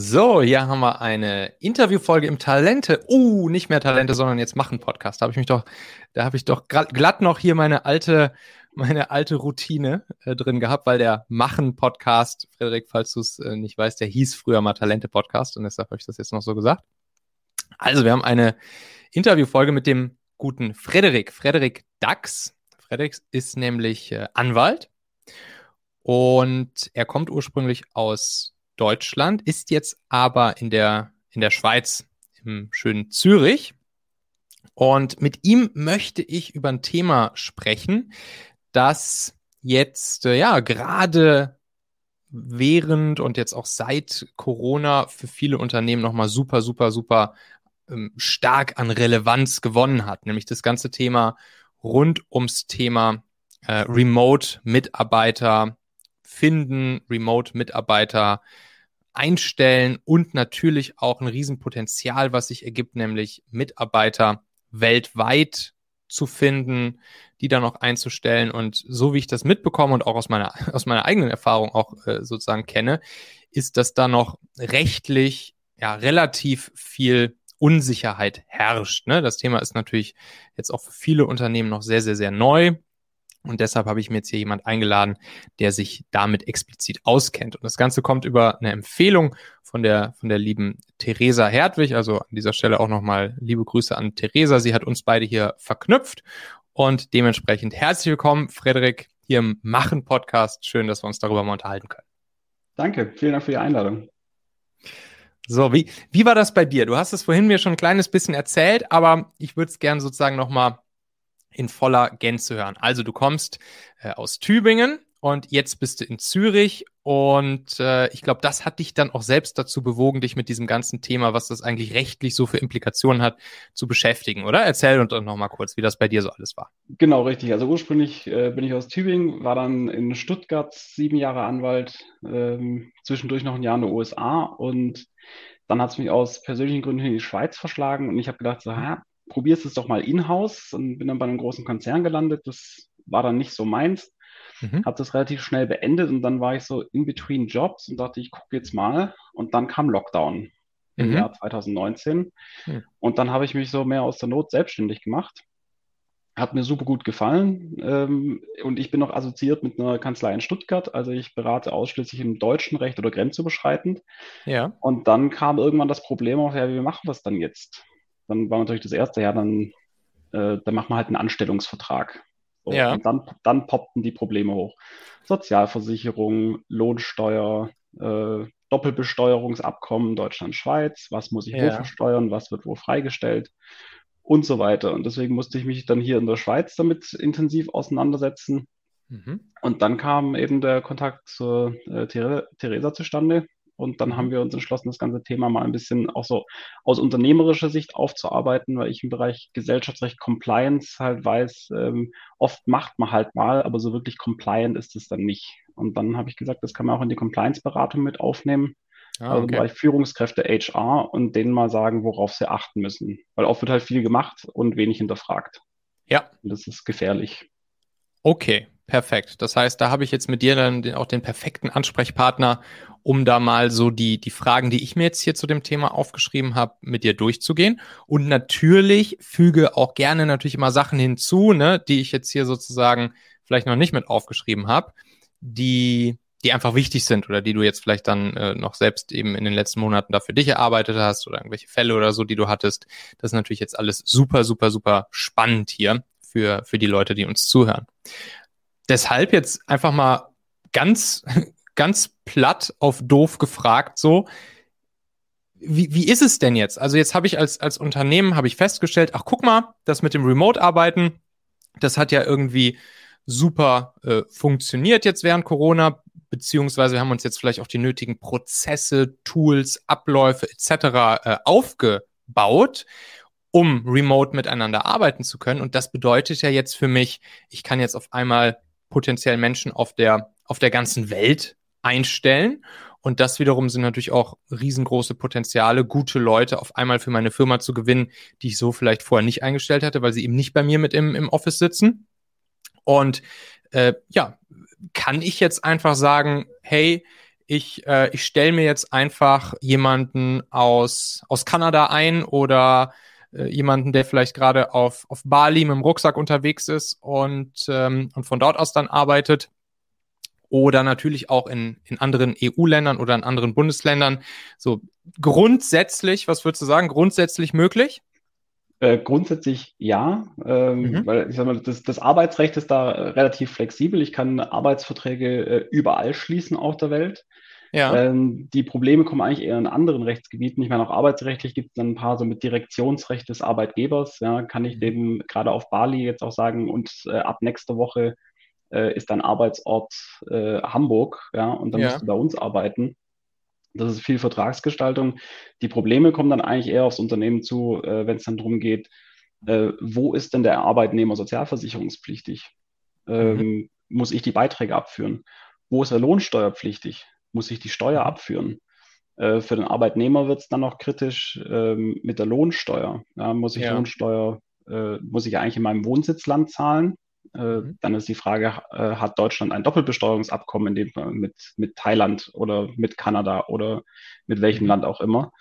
So, hier haben wir eine Interviewfolge im Talente. Uh, nicht mehr Talente, sondern jetzt machen Podcast. Da habe ich mich doch, da habe ich doch glatt noch hier meine alte, meine alte Routine äh, drin gehabt, weil der Machen Podcast, Frederik, falls du es äh, nicht weißt, der hieß früher mal Talente Podcast und deshalb habe ich das jetzt noch so gesagt. Also, wir haben eine Interviewfolge mit dem guten Frederik, Frederik Dax. Frederik ist nämlich äh, Anwalt und er kommt ursprünglich aus Deutschland, ist jetzt aber in der, in der Schweiz, im schönen Zürich. Und mit ihm möchte ich über ein Thema sprechen, das jetzt, äh, ja, gerade während und jetzt auch seit Corona für viele Unternehmen nochmal super, super, super ähm, stark an Relevanz gewonnen hat, nämlich das ganze Thema rund ums Thema äh, Remote-Mitarbeiter finden, Remote-Mitarbeiter einstellen und natürlich auch ein Riesenpotenzial, was sich ergibt, nämlich Mitarbeiter weltweit zu finden, die dann auch einzustellen. Und so wie ich das mitbekomme und auch aus meiner, aus meiner eigenen Erfahrung auch äh, sozusagen kenne, ist, dass da noch rechtlich ja relativ viel Unsicherheit herrscht. Ne? Das Thema ist natürlich jetzt auch für viele Unternehmen noch sehr, sehr, sehr neu. Und deshalb habe ich mir jetzt hier jemand eingeladen, der sich damit explizit auskennt. Und das Ganze kommt über eine Empfehlung von der, von der lieben Theresa Hertwig. Also an dieser Stelle auch nochmal liebe Grüße an Theresa. Sie hat uns beide hier verknüpft. Und dementsprechend herzlich willkommen, Frederik, hier im Machen-Podcast. Schön, dass wir uns darüber mal unterhalten können. Danke, vielen Dank für die Einladung. So, wie, wie war das bei dir? Du hast es vorhin mir schon ein kleines bisschen erzählt, aber ich würde es gerne sozusagen nochmal in voller Gänze hören. Also du kommst äh, aus Tübingen und jetzt bist du in Zürich und äh, ich glaube, das hat dich dann auch selbst dazu bewogen, dich mit diesem ganzen Thema, was das eigentlich rechtlich so für Implikationen hat, zu beschäftigen, oder? Erzähl uns doch nochmal kurz, wie das bei dir so alles war. Genau, richtig. Also ursprünglich äh, bin ich aus Tübingen, war dann in Stuttgart sieben Jahre Anwalt, ähm, zwischendurch noch ein Jahr in den USA und dann hat es mich aus persönlichen Gründen in die Schweiz verschlagen und ich habe gedacht, so, ha, probierst es doch mal in-house und bin dann bei einem großen Konzern gelandet. Das war dann nicht so meins. Mhm. Habe das relativ schnell beendet und dann war ich so in between Jobs und dachte, ich gucke jetzt mal. Und dann kam Lockdown im mhm. Jahr 2019. Mhm. Und dann habe ich mich so mehr aus der Not selbstständig gemacht. Hat mir super gut gefallen. Ähm, und ich bin noch assoziiert mit einer Kanzlei in Stuttgart. Also ich berate ausschließlich im deutschen Recht oder grenzüberschreitend. Ja. Und dann kam irgendwann das Problem auf, ja, wie machen wir das dann jetzt? Dann war natürlich das erste Jahr, dann, äh, dann macht man halt einen Anstellungsvertrag. So, ja. Und dann, dann poppten die Probleme hoch. Sozialversicherung, Lohnsteuer, äh, Doppelbesteuerungsabkommen Deutschland-Schweiz, was muss ich ja. wo versteuern, was wird wo freigestellt und so weiter. Und deswegen musste ich mich dann hier in der Schweiz damit intensiv auseinandersetzen. Mhm. Und dann kam eben der Kontakt zur äh, Theresa zustande, und dann haben wir uns entschlossen, das ganze Thema mal ein bisschen auch so aus unternehmerischer Sicht aufzuarbeiten, weil ich im Bereich Gesellschaftsrecht Compliance halt weiß, ähm, oft macht man halt mal, aber so wirklich compliant ist es dann nicht. Und dann habe ich gesagt, das kann man auch in die Compliance-Beratung mit aufnehmen. Ah, also okay. Bereich Führungskräfte HR und denen mal sagen, worauf sie achten müssen. Weil oft wird halt viel gemacht und wenig hinterfragt. Ja. Und das ist gefährlich. Okay, perfekt. Das heißt, da habe ich jetzt mit dir dann den, auch den perfekten Ansprechpartner, um da mal so die, die Fragen, die ich mir jetzt hier zu dem Thema aufgeschrieben habe, mit dir durchzugehen. Und natürlich füge auch gerne natürlich immer Sachen hinzu, ne, die ich jetzt hier sozusagen vielleicht noch nicht mit aufgeschrieben habe, die die einfach wichtig sind oder die du jetzt vielleicht dann äh, noch selbst eben in den letzten Monaten da für dich erarbeitet hast oder irgendwelche Fälle oder so, die du hattest. Das ist natürlich jetzt alles super, super, super spannend hier für, für die Leute, die uns zuhören. Deshalb jetzt einfach mal ganz, ganz platt auf doof gefragt, so, wie, wie ist es denn jetzt? Also jetzt habe ich als, als Unternehmen, habe ich festgestellt, ach guck mal, das mit dem Remote-Arbeiten, das hat ja irgendwie super äh, funktioniert jetzt während Corona, beziehungsweise wir haben uns jetzt vielleicht auch die nötigen Prozesse, Tools, Abläufe etc. Äh, aufgebaut, um remote miteinander arbeiten zu können. Und das bedeutet ja jetzt für mich, ich kann jetzt auf einmal potenziell Menschen auf der, auf der ganzen Welt einstellen. Und das wiederum sind natürlich auch riesengroße Potenziale, gute Leute auf einmal für meine Firma zu gewinnen, die ich so vielleicht vorher nicht eingestellt hatte, weil sie eben nicht bei mir mit im, im Office sitzen. Und äh, ja, kann ich jetzt einfach sagen, hey, ich, äh, ich stelle mir jetzt einfach jemanden aus, aus Kanada ein oder äh, jemanden, der vielleicht gerade auf, auf Bali mit dem Rucksack unterwegs ist und, ähm, und von dort aus dann arbeitet. Oder natürlich auch in, in anderen EU-Ländern oder in anderen Bundesländern. So grundsätzlich, was würdest du sagen, grundsätzlich möglich? Äh, grundsätzlich ja, ähm, mhm. weil ich sag mal, das, das Arbeitsrecht ist da äh, relativ flexibel. Ich kann Arbeitsverträge äh, überall schließen auf der Welt. Ja. Ähm, die Probleme kommen eigentlich eher in anderen Rechtsgebieten. Ich meine, auch arbeitsrechtlich gibt es dann ein paar so mit Direktionsrecht des Arbeitgebers. Ja, kann ich mhm. dem gerade auf Bali jetzt auch sagen und äh, ab nächster Woche äh, ist dein Arbeitsort äh, Hamburg, ja, und dann ja. musst du bei uns arbeiten. Das ist viel Vertragsgestaltung. Die Probleme kommen dann eigentlich eher aufs Unternehmen zu, äh, wenn es dann darum geht, äh, wo ist denn der Arbeitnehmer sozialversicherungspflichtig? Ähm, mhm. Muss ich die Beiträge abführen? Wo ist er lohnsteuerpflichtig? Muss ich die Steuer mhm. abführen? Äh, für den Arbeitnehmer wird es dann noch kritisch ähm, mit der Lohnsteuer. Ja, muss ich ja. Lohnsteuer, äh, muss ich eigentlich in meinem Wohnsitzland zahlen? Äh, mhm. Dann ist die Frage, äh, hat Deutschland ein Doppelbesteuerungsabkommen in dem, mit, mit Thailand oder mit Kanada oder mit welchem mhm. Land auch immer?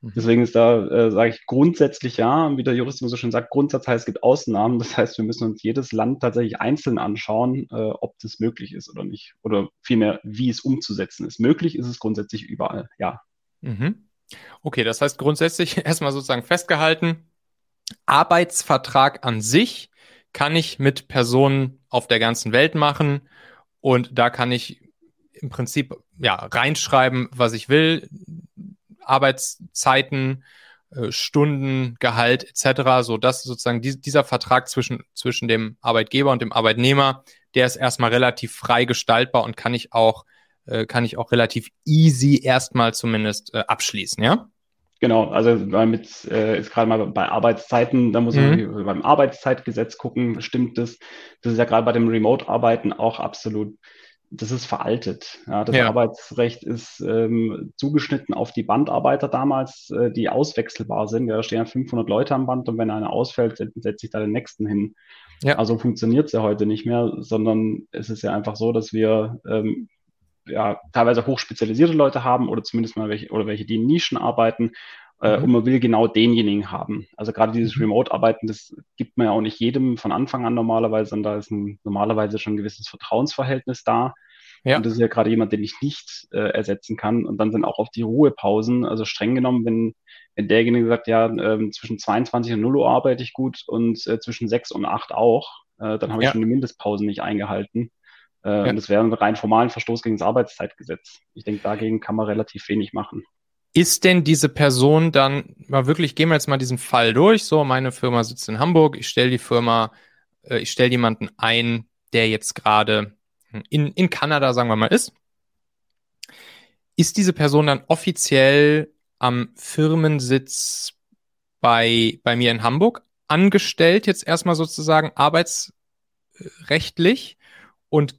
Mhm. Deswegen ist da, äh, sage ich, grundsätzlich ja, wie der Jurist so schön sagt, Grundsatz heißt, es gibt Ausnahmen. Das heißt, wir müssen uns jedes Land tatsächlich einzeln anschauen, äh, ob das möglich ist oder nicht. Oder vielmehr, wie es umzusetzen ist. Möglich ist es grundsätzlich überall, ja. Mhm. Okay, das heißt grundsätzlich erstmal sozusagen festgehalten, Arbeitsvertrag an sich kann ich mit Personen auf der ganzen Welt machen und da kann ich im Prinzip ja reinschreiben, was ich will, Arbeitszeiten, äh, Stunden, Gehalt etc. So dass sozusagen die, dieser Vertrag zwischen zwischen dem Arbeitgeber und dem Arbeitnehmer, der ist erstmal relativ frei gestaltbar und kann ich auch äh, kann ich auch relativ easy erstmal zumindest äh, abschließen, ja? Genau, also mit äh, ist gerade mal bei Arbeitszeiten, da muss mhm. man beim Arbeitszeitgesetz gucken, stimmt das? Das ist ja gerade bei dem Remote-Arbeiten auch absolut, das ist veraltet. Ja, das ja. Arbeitsrecht ist ähm, zugeschnitten auf die Bandarbeiter damals, äh, die auswechselbar sind. Ja, da stehen ja 500 Leute am Band und wenn einer ausfällt, setze ich da den nächsten hin. Ja. Also funktioniert es ja heute nicht mehr, sondern es ist ja einfach so, dass wir ähm, ja, teilweise hochspezialisierte Leute haben oder zumindest mal welche, oder welche, die in Nischen arbeiten. Äh, mhm. Und man will genau denjenigen haben. Also gerade dieses mhm. Remote-Arbeiten, das gibt man ja auch nicht jedem von Anfang an normalerweise, sondern da ist ein, normalerweise schon ein gewisses Vertrauensverhältnis da. Ja. Und das ist ja gerade jemand, den ich nicht äh, ersetzen kann. Und dann sind auch auf die Ruhepausen, also streng genommen, wenn, wenn derjenige sagt, ja, äh, zwischen 22 und 0 Uhr arbeite ich gut und äh, zwischen 6 und 8 auch, äh, dann habe ich ja. schon die Mindestpausen nicht eingehalten. Äh, ja. Und das wäre ein rein formalen Verstoß gegen das Arbeitszeitgesetz. Ich denke, dagegen kann man relativ wenig machen. Ist denn diese Person dann, mal wirklich, gehen wir jetzt mal diesen Fall durch. So, meine Firma sitzt in Hamburg, ich stelle die Firma, äh, ich stelle jemanden ein, der jetzt gerade in, in Kanada, sagen wir mal, ist. Ist diese Person dann offiziell am Firmensitz bei, bei mir in Hamburg angestellt, jetzt erstmal sozusagen arbeitsrechtlich? Und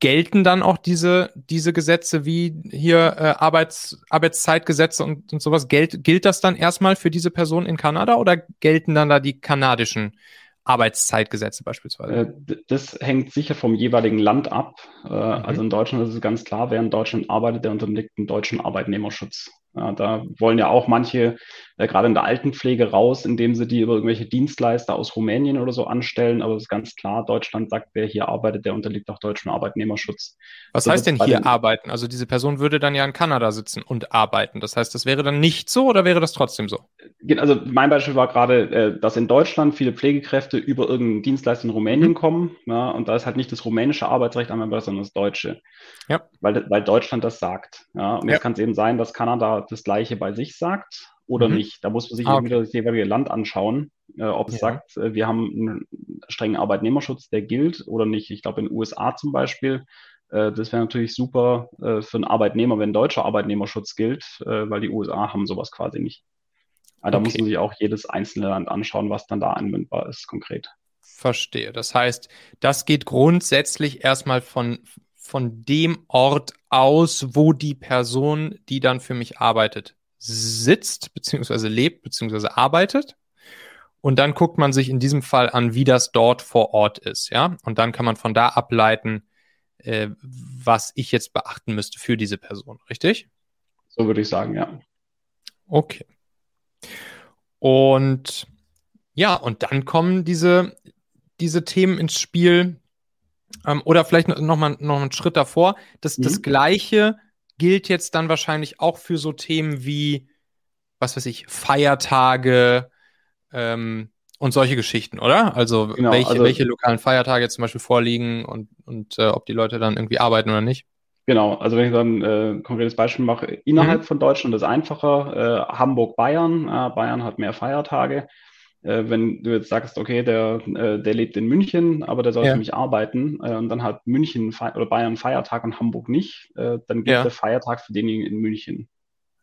gelten dann auch diese, diese Gesetze wie hier äh, Arbeits, Arbeitszeitgesetze und, und sowas? Gilt, gilt das dann erstmal für diese Person in Kanada oder gelten dann da die kanadischen Arbeitszeitgesetze beispielsweise? Äh, das hängt sicher vom jeweiligen Land ab. Äh, mhm. Also in Deutschland ist es ganz klar, wer in Deutschland arbeitet, der unterliegt dem deutschen Arbeitnehmerschutz. Ja, da wollen ja auch manche, äh, gerade in der Altenpflege, raus, indem sie die über irgendwelche Dienstleister aus Rumänien oder so anstellen. Aber es ist ganz klar, Deutschland sagt, wer hier arbeitet, der unterliegt auch deutschem Arbeitnehmerschutz. Was so heißt denn hier arbeiten? Also diese Person würde dann ja in Kanada sitzen und arbeiten. Das heißt, das wäre dann nicht so oder wäre das trotzdem so? Also mein Beispiel war gerade, äh, dass in Deutschland viele Pflegekräfte über irgendeinen Dienstleister in Rumänien mhm. kommen. Ja, und da ist halt nicht das rumänische Arbeitsrecht anwendbar, sondern das deutsche. Ja. Weil, weil Deutschland das sagt. Ja, und jetzt kann es eben sein, dass Kanada das Gleiche bei sich sagt oder mhm. nicht. Da muss man sich ah, okay. wieder das jeweilige Land anschauen, äh, ob es ja. sagt, äh, wir haben einen strengen Arbeitnehmerschutz, der gilt oder nicht. Ich glaube, in den USA zum Beispiel, äh, das wäre natürlich super äh, für einen Arbeitnehmer, wenn deutscher Arbeitnehmerschutz gilt, äh, weil die USA haben sowas quasi nicht. Aber okay. da muss man sich auch jedes einzelne Land anschauen, was dann da anwendbar ist, konkret. Verstehe. Das heißt, das geht grundsätzlich erstmal von, von dem Ort aus, wo die Person, die dann für mich arbeitet, sitzt, beziehungsweise lebt, beziehungsweise arbeitet. Und dann guckt man sich in diesem Fall an, wie das dort vor Ort ist, ja. Und dann kann man von da ableiten, äh, was ich jetzt beachten müsste für diese Person, richtig? So würde ich sagen, ja. Okay. Und ja, und dann kommen diese, diese Themen ins Spiel. Ähm, oder vielleicht noch mal, noch einen Schritt davor. Das, mhm. das Gleiche gilt jetzt dann wahrscheinlich auch für so Themen wie, was weiß ich, Feiertage ähm, und solche Geschichten, oder? Also, genau, welche, also welche lokalen Feiertage zum Beispiel vorliegen und, und äh, ob die Leute dann irgendwie arbeiten oder nicht. Genau, also wenn ich dann äh, ein konkretes Beispiel mache, innerhalb mhm. von Deutschland ist einfacher. Äh, Hamburg-Bayern, äh, Bayern hat mehr Feiertage. Äh, wenn du jetzt sagst, okay, der, äh, der lebt in München, aber der soll ja. für mich arbeiten, äh, und dann hat München oder Bayern Feiertag und Hamburg nicht, dann gibt ja. der Feiertag für denjenigen in München.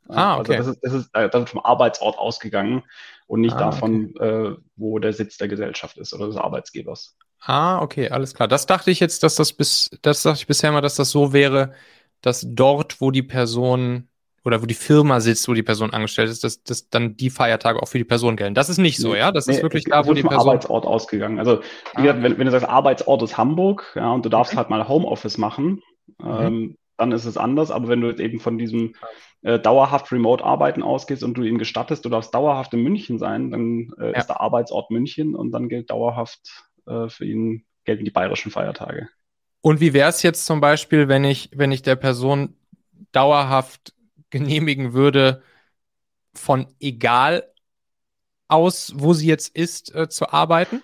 Ah, also okay. Also das ist, das ist das wird vom Arbeitsort ausgegangen und nicht ah, davon, okay. wo der Sitz der Gesellschaft ist oder des Arbeitsgebers. Ah, okay, alles klar. Das dachte ich jetzt, dass das bis, das dachte ich bisher mal, dass das so wäre, dass dort, wo die Person oder wo die Firma sitzt, wo die Person angestellt ist, dass, dass dann die Feiertage auch für die Person gelten. Das ist nicht so, ja? Das nee, ist wirklich da, wo die Person. Arbeitsort ausgegangen. Also, ah. gesagt, wenn, wenn, du sagst, Arbeitsort ist Hamburg, ja, und du darfst okay. halt mal Homeoffice machen, mhm. ähm, dann ist es anders. Aber wenn du jetzt eben von diesem äh, dauerhaft Remote-Arbeiten ausgehst und du ihm gestattest, du darfst dauerhaft in München sein, dann äh, ja. ist der Arbeitsort München und dann gilt dauerhaft äh, für ihn gelten die bayerischen Feiertage. Und wie wäre es jetzt zum Beispiel, wenn ich, wenn ich der Person dauerhaft genehmigen würde, von egal aus, wo sie jetzt ist, äh, zu arbeiten?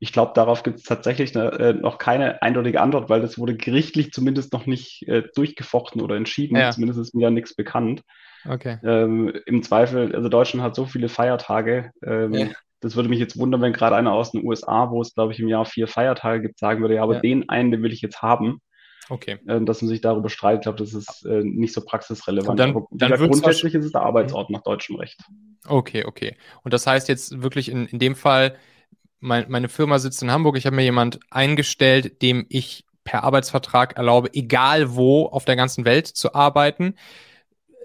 Ich glaube, darauf gibt es tatsächlich eine, äh, noch keine eindeutige Antwort, weil das wurde gerichtlich zumindest noch nicht äh, durchgefochten oder entschieden. Ja. Zumindest ist mir da nichts bekannt. Okay. Ähm, Im Zweifel, also Deutschland hat so viele Feiertage. Ähm, ja. Das würde mich jetzt wundern, wenn gerade einer aus den USA, wo es, glaube ich, im Jahr vier Feiertage gibt, sagen würde, ja, aber ja. den einen, den will ich jetzt haben. Okay. Äh, dass man sich darüber streitet, glaube das ist äh, nicht so praxisrelevant. dann, aber dann grundsätzlich ist es der Arbeitsort nach deutschem Recht. Okay, okay. Und das heißt jetzt wirklich in, in dem Fall, mein, meine Firma sitzt in Hamburg, ich habe mir jemand eingestellt, dem ich per Arbeitsvertrag erlaube, egal wo auf der ganzen Welt zu arbeiten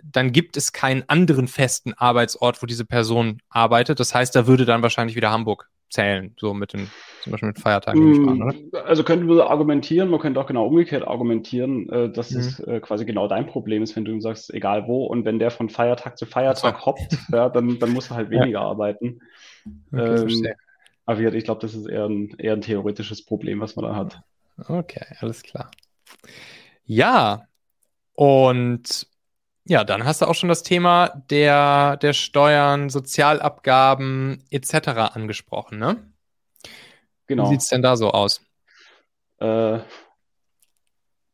dann gibt es keinen anderen festen Arbeitsort, wo diese Person arbeitet. Das heißt, da würde dann wahrscheinlich wieder Hamburg zählen, so mit den, zum Beispiel mit Feiertagen. Mm, also könnte man argumentieren, man könnte auch genau umgekehrt argumentieren, äh, dass mhm. es äh, quasi genau dein Problem ist, wenn du ihm sagst, egal wo, und wenn der von Feiertag zu Feiertag so. hoppt, ja, dann, dann muss er halt weniger ja. arbeiten. Okay, ähm, aber ich glaube, das ist eher ein, eher ein theoretisches Problem, was man da hat. Okay, alles klar. Ja, und ja, dann hast du auch schon das Thema der, der Steuern, Sozialabgaben etc. angesprochen, ne? Genau. Wie sieht es denn da so aus? Äh,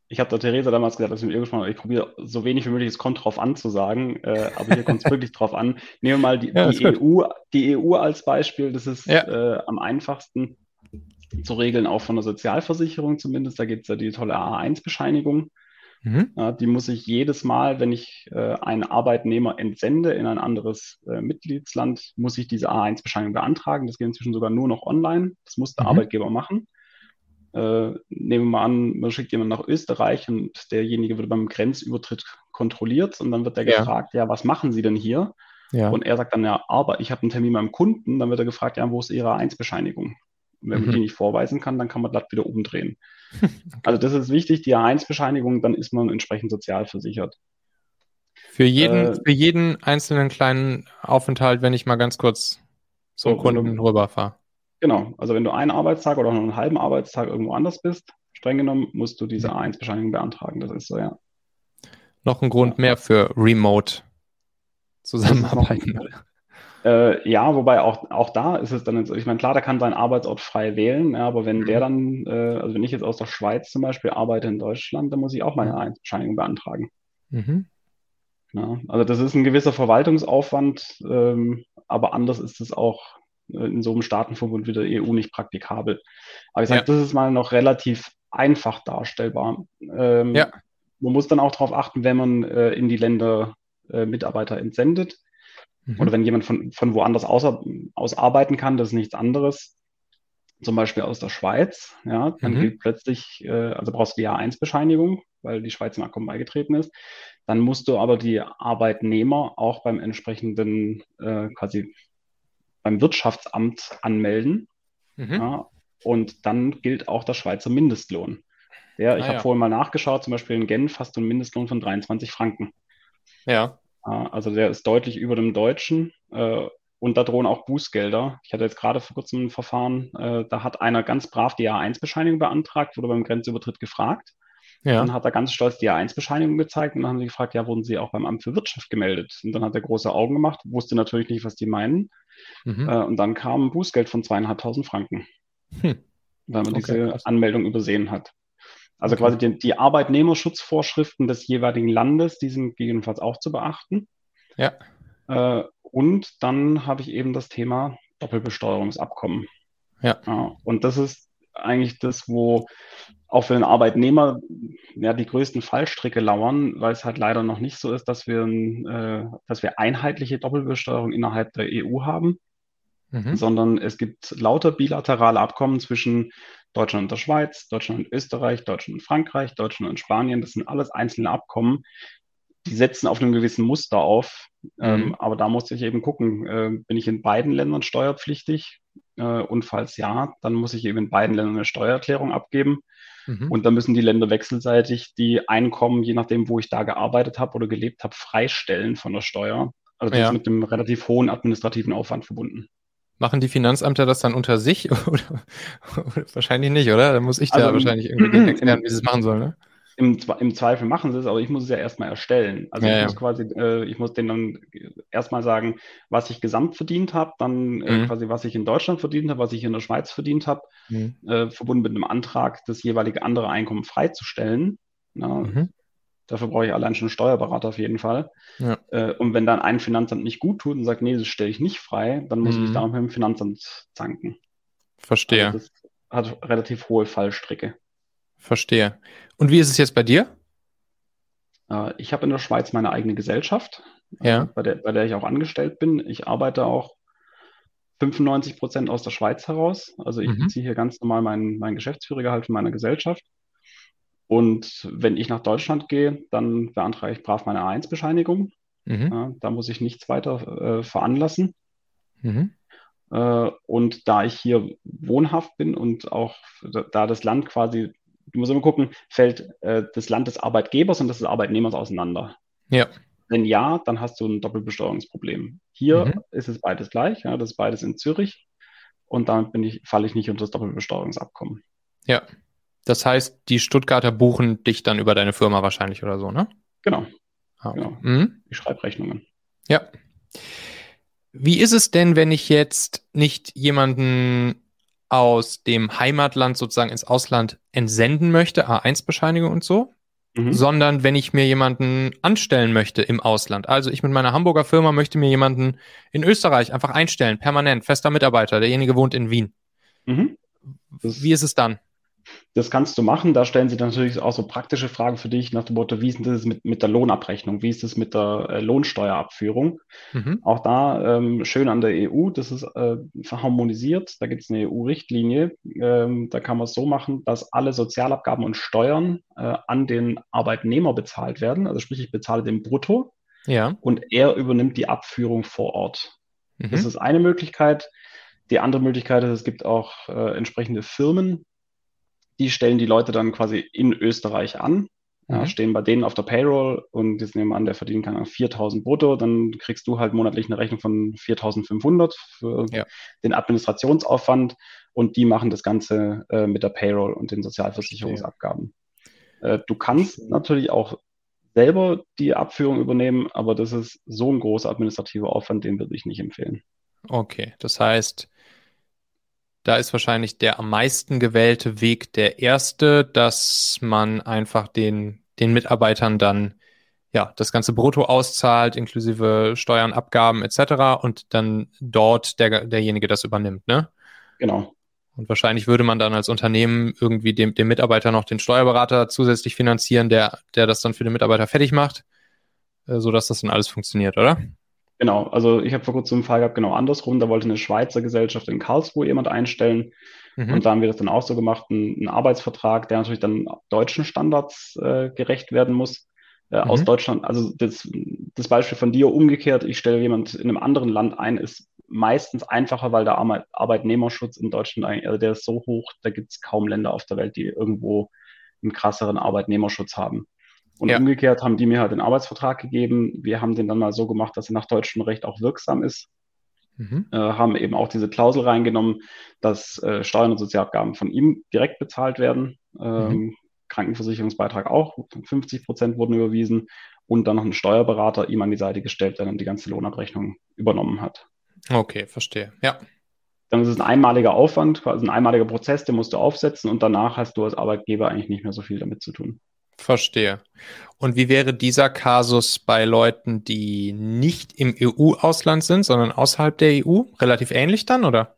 ich habe der Theresa damals gesagt, dass ich mit ihr gesprochen habe, ich probiere so wenig wie möglich, es kommt drauf an zu sagen, äh, aber hier kommt es wirklich drauf an. Nehmen wir mal die, ja, die EU, die EU als Beispiel, das ist ja. äh, am einfachsten zu regeln, auch von der Sozialversicherung zumindest. Da gibt es ja die tolle A1-Bescheinigung. Mhm. Ja, die muss ich jedes Mal, wenn ich äh, einen Arbeitnehmer entsende in ein anderes äh, Mitgliedsland, muss ich diese A1-Bescheinigung beantragen. Das geht inzwischen sogar nur noch online. Das muss der mhm. Arbeitgeber machen. Äh, nehmen wir mal an, man schickt jemanden nach Österreich und derjenige wird beim Grenzübertritt kontrolliert und dann wird er ja. gefragt, ja, was machen Sie denn hier? Ja. Und er sagt dann, ja, aber ich habe einen Termin beim Kunden. Dann wird er gefragt, ja, wo ist Ihre A1-Bescheinigung? Wenn mhm. man die nicht vorweisen kann, dann kann man das wieder umdrehen. okay. Also das ist wichtig, die A1-Bescheinigung, dann ist man entsprechend sozial versichert. Für jeden, äh, für jeden einzelnen kleinen Aufenthalt, wenn ich mal ganz kurz zum so, Kunden rüberfahre. Genau, also wenn du einen Arbeitstag oder einen halben Arbeitstag irgendwo anders bist, streng genommen, musst du diese A1-Bescheinigung beantragen. Das ist so, ja. Noch ein Grund ja. mehr für Remote zusammenarbeiten. Äh, ja, wobei auch, auch da ist es dann, jetzt, ich meine, klar, da kann sein Arbeitsort frei wählen, ja, aber wenn der mhm. dann, äh, also wenn ich jetzt aus der Schweiz zum Beispiel arbeite in Deutschland, dann muss ich auch meine. Einbescheinigung beantragen. Mhm. Ja, also das ist ein gewisser Verwaltungsaufwand, ähm, aber anders ist es auch äh, in so einem Staatenverbund wie der EU nicht praktikabel. Aber ich sage, ja. das ist mal noch relativ einfach darstellbar. Ähm, ja. Man muss dann auch darauf achten, wenn man äh, in die Länder äh, Mitarbeiter entsendet, Mhm. Oder wenn jemand von, von woanders aus, aus arbeiten kann, das ist nichts anderes. Zum Beispiel aus der Schweiz, ja, dann mhm. gilt plötzlich, äh, also brauchst du die A1-Bescheinigung, weil die Schweiz im Abkommen beigetreten ist. Dann musst du aber die Arbeitnehmer auch beim entsprechenden, äh, quasi beim Wirtschaftsamt anmelden. Mhm. Ja, und dann gilt auch der Schweizer Mindestlohn. Ich Ah, habe ja. vorhin mal nachgeschaut, zum Beispiel in Genf hast du einen Mindestlohn von 23 Franken. Ja. Also der ist deutlich über dem deutschen äh, und da drohen auch Bußgelder. Ich hatte jetzt gerade vor kurzem ein Verfahren, äh, da hat einer ganz brav die A1-Bescheinigung beantragt, wurde beim Grenzübertritt gefragt. Dann Ja. hat er ganz stolz die A1-Bescheinigung gezeigt und dann haben sie gefragt, ja, wurden Sie auch beim Amt für Wirtschaft gemeldet? Und dann hat er große Augen gemacht, wusste natürlich nicht, was die meinen. Mhm. Äh, und dann kam ein Bußgeld von zweieinhalbtausend Franken, Hm. weil man Okay, diese krass. Anmeldung übersehen hat. Also Okay. quasi die, die Arbeitnehmerschutzvorschriften des jeweiligen Landes, die sind gegebenenfalls auch zu beachten. Ja. Äh, und dann habe ich eben das Thema Doppelbesteuerungsabkommen. Ja. Ja, und das ist eigentlich das, wo auch für den Arbeitnehmer ja die größten Fallstricke lauern, weil es halt leider noch nicht so ist, dass wir, äh, dass wir einheitliche Doppelbesteuerung innerhalb der EU haben, Mhm. sondern es gibt lauter bilaterale Abkommen zwischen Deutschland und der Schweiz, Deutschland und Österreich, Deutschland und Frankreich, Deutschland und Spanien. Das sind alles einzelne Abkommen, die setzen auf einem gewissen Muster auf. Ähm, Mhm. aber da muss ich eben gucken, äh, bin ich in beiden Ländern steuerpflichtig? Äh, und falls ja, dann muss ich eben in beiden Ländern eine Steuererklärung abgeben. Mhm. Und dann müssen die Länder wechselseitig die Einkommen, je nachdem, wo ich da gearbeitet habe oder gelebt habe, freistellen von der Steuer. Also das Ja. ist mit einem relativ hohen administrativen Aufwand verbunden. Machen die Finanzämter das dann unter sich? Oder, oder wahrscheinlich nicht, oder? Da muss ich da Also wahrscheinlich irgendwie erklären, wie sie es machen sollen, ne? Im, Im Zweifel machen sie es, aber ich muss es ja erstmal erstellen. Also Ja, ich ja. muss quasi, äh, ich muss denen dann erstmal sagen, was ich gesamt verdient habe, dann äh, Mhm. quasi, was ich in Deutschland verdient habe, was ich in der Schweiz verdient habe, Mhm. äh, verbunden mit einem Antrag, das jeweilige andere Einkommen freizustellen. Na, Mhm. Dafür brauche ich allein schon einen Steuerberater auf jeden Fall. Ja. Äh, und wenn dann ein Finanzamt nicht gut tut und sagt, nee, das stelle ich nicht frei, dann muss ich Mhm. mich da mit dem Finanzamt zanken. Verstehe, Also das hat relativ hohe Fallstricke. verstehe. Und wie ist es jetzt bei dir? Äh, ich habe in der Schweiz meine eigene Gesellschaft, Ja. äh, bei der, bei der ich auch angestellt bin. Ich arbeite auch 95 Prozent aus der Schweiz heraus. Also ich Mhm. beziehe hier ganz normal mein, mein Geschäftsführergehalt von meiner Gesellschaft. Und wenn ich nach Deutschland gehe, dann beantrage ich brav meine A1-Bescheinigung. Mhm. Ja, da muss ich nichts weiter äh, veranlassen. Mhm. Äh, und da ich hier wohnhaft bin und auch da das Land quasi, du musst immer gucken, fällt äh, das Land des Arbeitgebers und das des Arbeitnehmers auseinander. Ja. Wenn ja, dann hast du ein Doppelbesteuerungsproblem. Hier Mhm. ist es beides gleich, ja, das ist beides in Zürich und damit bin ich, falle ich nicht unter das Doppelbesteuerungsabkommen. Ja. Das heißt, die Stuttgarter buchen dich dann über deine Firma wahrscheinlich oder so, ne? Genau, Ah, okay. Genau. Mhm. ich schreibe Rechnungen. Ja. Wie ist es denn, wenn ich jetzt nicht jemanden aus dem Heimatland sozusagen ins Ausland entsenden möchte, A1-Bescheinigung und so, Mhm. sondern wenn ich mir jemanden anstellen möchte im Ausland. Also ich mit meiner Hamburger Firma möchte mir jemanden in Österreich einfach einstellen, permanent, fester Mitarbeiter, derjenige wohnt in Wien. Mhm. Wie ist es dann? Das kannst du machen. Da stellen sie dann natürlich auch so praktische Fragen für dich nach dem Motto, wie ist das mit, mit der Lohnabrechnung? Wie ist das mit der äh, Lohnsteuerabführung? Mhm. Auch da ähm, schön an der EU, das ist äh, verharmonisiert. Da gibt es eine EU-Richtlinie. Ähm, da kann man es so machen, dass alle Sozialabgaben und Steuern äh, an den Arbeitnehmer bezahlt werden. Also sprich, ich bezahle den Brutto Ja. und er übernimmt die Abführung vor Ort. Mhm. Das ist eine Möglichkeit. Die andere Möglichkeit ist, es gibt auch äh, entsprechende Firmen, die stellen die Leute dann quasi in Österreich an, ja, Mhm. stehen bei denen auf der Payroll und jetzt nehmen wir an, der verdient keine Ahnung, 4000 brutto, dann kriegst du halt monatlich eine Rechnung von 4500 für Ja. den Administrationsaufwand und die machen das Ganze äh, mit der Payroll und den Sozialversicherungsabgaben. Äh, du kannst natürlich auch selber die Abführung übernehmen, aber das ist so ein großer administrativer Aufwand, den würde ich nicht empfehlen. Okay, das heißt, da ist wahrscheinlich der am meisten gewählte Weg der erste, dass man einfach den, den Mitarbeitern dann ja das ganze Brutto auszahlt, inklusive Steuern, Abgaben etc. und dann dort der, derjenige das übernimmt, ne? Genau. Und wahrscheinlich würde man dann als Unternehmen irgendwie dem, dem Mitarbeiter noch den Steuerberater zusätzlich finanzieren, der, der das dann für den Mitarbeiter fertig macht, äh, sodass das dann alles funktioniert, oder? Genau, also ich habe vor kurzem einen Fall gehabt, genau andersrum. Da wollte eine Schweizer Gesellschaft in Karlsruhe jemand einstellen. Mhm. Und da haben wir das dann auch so gemacht, einen, Arbeitsvertrag, der natürlich dann deutschen Standards äh, gerecht werden muss. Äh, Mhm. Aus Deutschland, also das, das Beispiel von dir umgekehrt, ich stelle jemand in einem anderen Land ein, ist meistens einfacher, weil der Arbeit, Arbeitnehmerschutz in Deutschland also der ist so hoch, da gibt es kaum Länder auf der Welt, die irgendwo einen krasseren Arbeitnehmerschutz haben. Und Ja. umgekehrt haben die mir halt den Arbeitsvertrag gegeben. Wir haben den dann mal so gemacht, dass er nach deutschem Recht auch wirksam ist. Mhm. Äh, haben eben auch diese Klausel reingenommen, dass äh, Steuern und Sozialabgaben von ihm direkt bezahlt werden. Ähm, Krankenversicherungsbeitrag auch, 50 Prozent wurden überwiesen und dann noch ein Steuerberater ihm an die Seite gestellt, der dann die ganze Lohnabrechnung übernommen hat. Okay, verstehe. Ja. Dann ist es ein einmaliger Aufwand, quasi ein einmaliger Prozess, den musst du aufsetzen und danach hast du als Arbeitgeber eigentlich nicht mehr so viel damit zu tun. Verstehe. Und wie wäre dieser Kasus bei Leuten, die nicht im EU-Ausland sind, sondern außerhalb der EU? Relativ ähnlich dann, oder?